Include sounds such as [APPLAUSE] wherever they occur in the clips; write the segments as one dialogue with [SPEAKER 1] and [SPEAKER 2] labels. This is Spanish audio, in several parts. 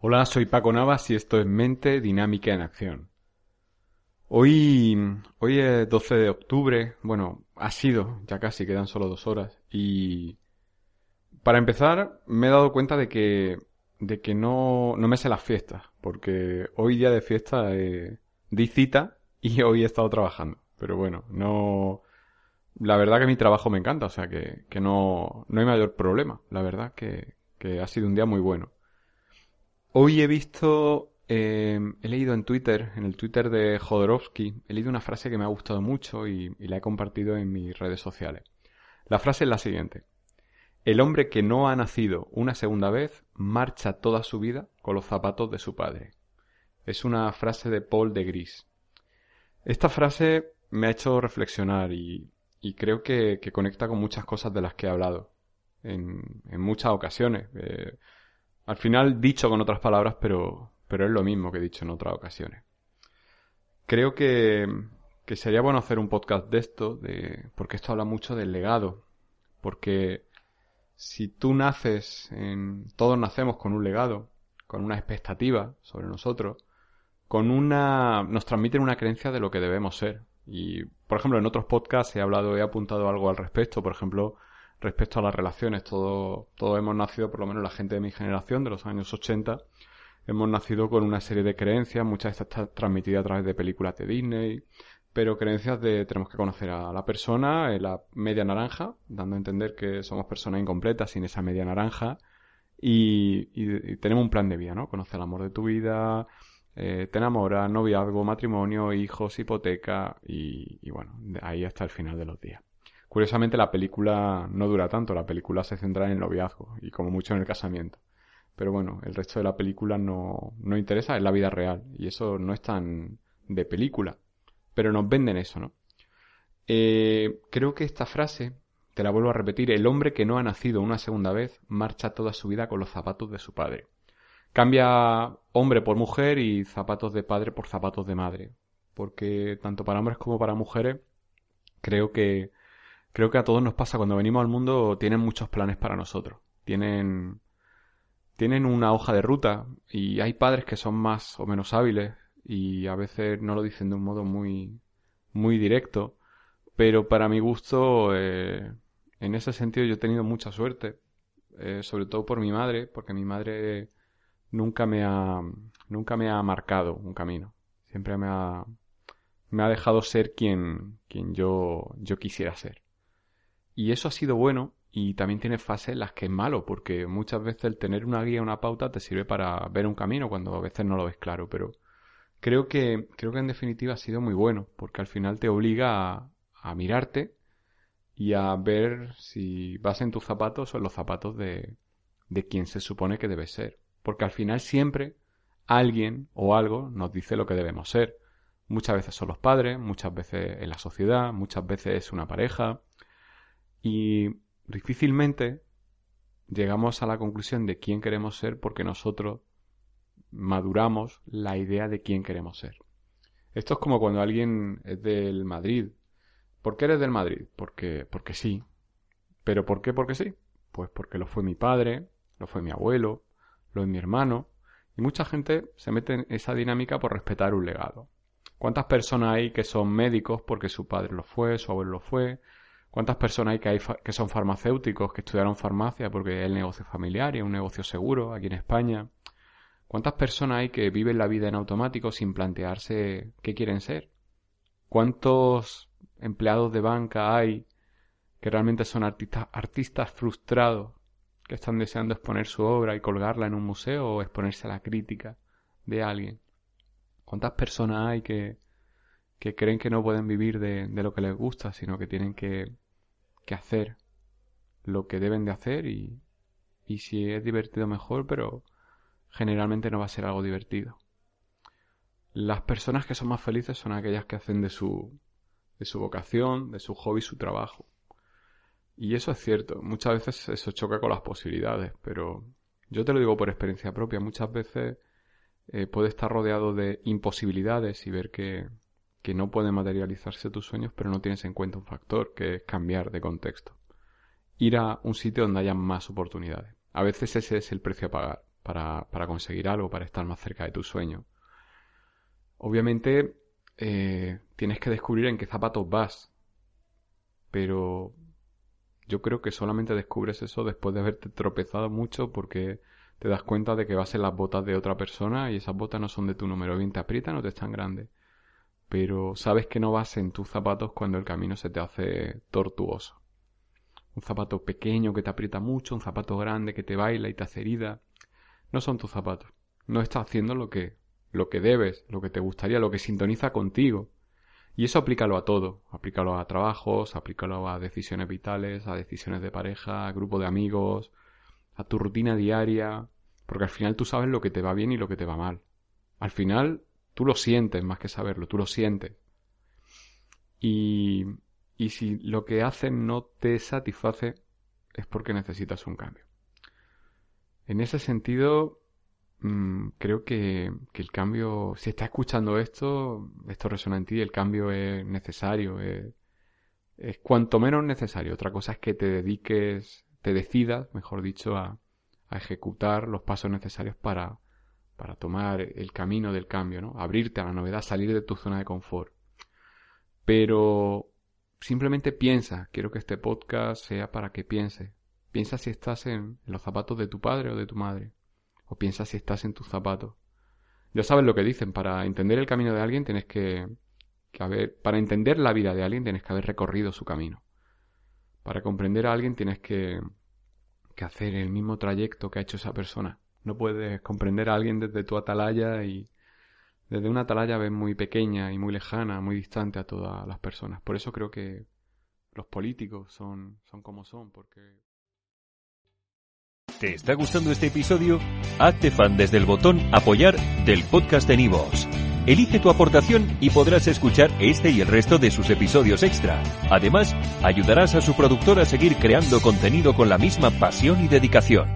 [SPEAKER 1] Hola, soy Paco Navas y esto es Mente Dinámica en Acción. Hoy, hoy es 12 de octubre, bueno, ha sido, ya casi quedan solo dos horas. Y para empezar, me he dado cuenta de que, de que no, no me sé las fiestas, porque hoy día de fiesta eh, di cita y [LAUGHS] hoy he estado trabajando. Pero bueno, no. La verdad que mi trabajo me encanta, o sea que, que no, no hay mayor problema. La verdad que, que ha sido un día muy bueno. Hoy he visto, eh, he leído en Twitter, en el Twitter de Jodorowsky, he leído una frase que me ha gustado mucho y, la he compartido en mis redes sociales. La frase es la siguiente. El hombre que no ha nacido una segunda vez marcha toda su vida con los zapatos de su padre. Es una frase de Paul de Gris. Esta frase me ha hecho reflexionar y, creo que, que, conecta con muchas cosas de las que he hablado en, en muchas ocasiones. Eh, al final dicho con otras palabras, pero, pero es lo mismo que he dicho en otras ocasiones. Creo que, que sería bueno hacer un podcast de esto, de, porque esto habla mucho del legado. Porque si tú naces, en, todos nacemos con un legado, con una expectativa sobre nosotros, con una, nos transmiten una creencia de lo que debemos ser. Y, por ejemplo, en otros podcasts he hablado, he apuntado algo al respecto. Por ejemplo, respecto a las relaciones. Todos todo hemos nacido, por lo menos la gente de mi generación, de los años 80, hemos nacido con una serie de creencias, muchas de estas están transmitidas a través de películas de Disney, pero creencias de tenemos que conocer a la persona, en la media naranja, dando a entender que somos personas incompletas sin esa media naranja, y, y, y tenemos un plan de vida, ¿no? Conocer el amor de tu vida, eh, te enamoras, noviazgo, matrimonio, hijos, hipoteca, y, y bueno, ahí hasta el final de los días. Curiosamente la película no dura tanto, la película se centra en el noviazgo y como mucho en el casamiento. Pero bueno, el resto de la película no, no interesa, es la vida real y eso no es tan de película. Pero nos venden eso, ¿no? Eh, creo que esta frase, te la vuelvo a repetir, el hombre que no ha nacido una segunda vez marcha toda su vida con los zapatos de su padre. Cambia hombre por mujer y zapatos de padre por zapatos de madre. Porque tanto para hombres como para mujeres creo que creo que a todos nos pasa cuando venimos al mundo, tienen muchos planes para nosotros. Tienen, tienen una hoja de ruta y hay padres que son más o menos hábiles y a veces no lo dicen de un modo muy, muy directo, pero para mi gusto, eh, en ese sentido yo he tenido mucha suerte, eh, sobre todo por mi madre, porque mi madre nunca me ha, nunca me ha marcado un camino, siempre me ha, me ha dejado ser quien, quien yo, yo quisiera ser. Y eso ha sido bueno y también tiene fases en las que es malo, porque muchas veces el tener una guía, una pauta, te sirve para ver un camino cuando a veces no lo ves claro, pero creo que, creo que en definitiva ha sido muy bueno, porque al final te obliga a, a mirarte y a ver si vas en tus zapatos o en los zapatos de, de quien se supone que debes ser. Porque al final siempre alguien o algo nos dice lo que debemos ser. Muchas veces son los padres, muchas veces en la sociedad, muchas veces es una pareja, y difícilmente llegamos a la conclusión de quién queremos ser porque nosotros maduramos la idea de quién queremos ser. Esto es como cuando alguien es del Madrid. ¿Por qué eres del Madrid? Porque, porque sí. ¿Pero por qué? Porque sí. Pues porque lo fue mi padre, lo fue mi abuelo, lo es mi hermano. Y mucha gente se mete en esa dinámica por respetar un legado. ¿Cuántas personas hay que son médicos porque su padre lo fue, su abuelo lo fue, ¿Cuántas personas hay que, son farmacéuticos, que estudiaron farmacia porque es el negocio familiar y es un negocio seguro aquí en España? ¿Cuántas personas hay que viven la vida en automático sin plantearse qué quieren ser? ¿Cuántos empleados de banca hay que realmente son artistas, artistas frustrados que están deseando exponer su obra y colgarla en un museo o exponerse a la crítica de alguien? ¿Cuántas personas hay que, que creen que no pueden vivir de lo que les gusta, sino que tienen que que hacer lo que deben de hacer y, y si es divertido mejor, pero generalmente no va a ser algo divertido. las personas que son más felices son aquellas que hacen de su, de su vocación, de su hobby, su trabajo. Y eso es cierto, muchas veces eso choca con las posibilidades, pero yo te lo digo por experiencia propia, muchas veces eh, puedes estar rodeado de imposibilidades y ver que, que no pueden materializarse tus sueños, pero no tienes en cuenta un factor, que es cambiar de contexto. Ir a un sitio donde haya más oportunidades. A veces ese es el precio a pagar para, para conseguir algo, para estar más cerca de tu sueño. Obviamente eh, tienes que descubrir en qué zapatos vas, pero yo creo que solamente descubres eso después de haberte tropezado mucho porque te das cuenta de que vas en las botas de otra persona y esas botas no son de tu número. Bien te aprietan o te están grandes. Pero sabes que no vas en tus zapatos cuando el camino se te hace tortuoso. Un zapato pequeño que te aprieta mucho, un zapato grande que te baila y te hace herida. No son tus zapatos. No estás haciendo lo que, lo que debes, lo que te gustaría, lo que sintoniza contigo. Y eso aplícalo a todo. Aplícalo a trabajos, aplícalo a decisiones vitales, a decisiones de pareja, a grupo de amigos, a tu rutina diaria. Porque al final tú sabes lo que te va bien y lo que te va mal. Al final tú lo sientes más que saberlo, tú lo sientes. Y, y si lo que haces no te satisface, es porque necesitas un cambio. En ese sentido, Mm, creo que, el cambio, si estás escuchando esto, esto resuena en ti, el cambio es necesario, es, cuanto menos necesario. Otra cosa es que te dediques, te decidas, mejor dicho, a, a ejecutar los pasos necesarios para, para tomar el camino del cambio, ¿no? Abrirte a la novedad, salir de tu zona de confort. Pero simplemente piensa, quiero que este podcast sea para que pienses. Piensa si estás en los zapatos de tu padre o de tu madre o piensa si estás en tus zapatos. Ya sabes lo que dicen, para entender el camino de alguien tienes que, que haber, para entender la vida de alguien tienes que haber recorrido su camino. Para comprender a alguien tienes que, que hacer el mismo trayecto que ha hecho esa persona. No puedes comprender a alguien desde tu atalaya y desde una atalaya ves muy pequeña y muy lejana, muy distante a todas las personas. Por eso creo que los políticos son, son como son, porque
[SPEAKER 2] ¿Te está gustando este episodio? Hazte fan desde el botón Apoyar del podcast de Nivos. Elige tu aportación y podrás escuchar este y el resto de sus episodios extra. Además, ayudarás a su productor a seguir creando contenido con la misma pasión y dedicación.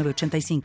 [SPEAKER 3] 85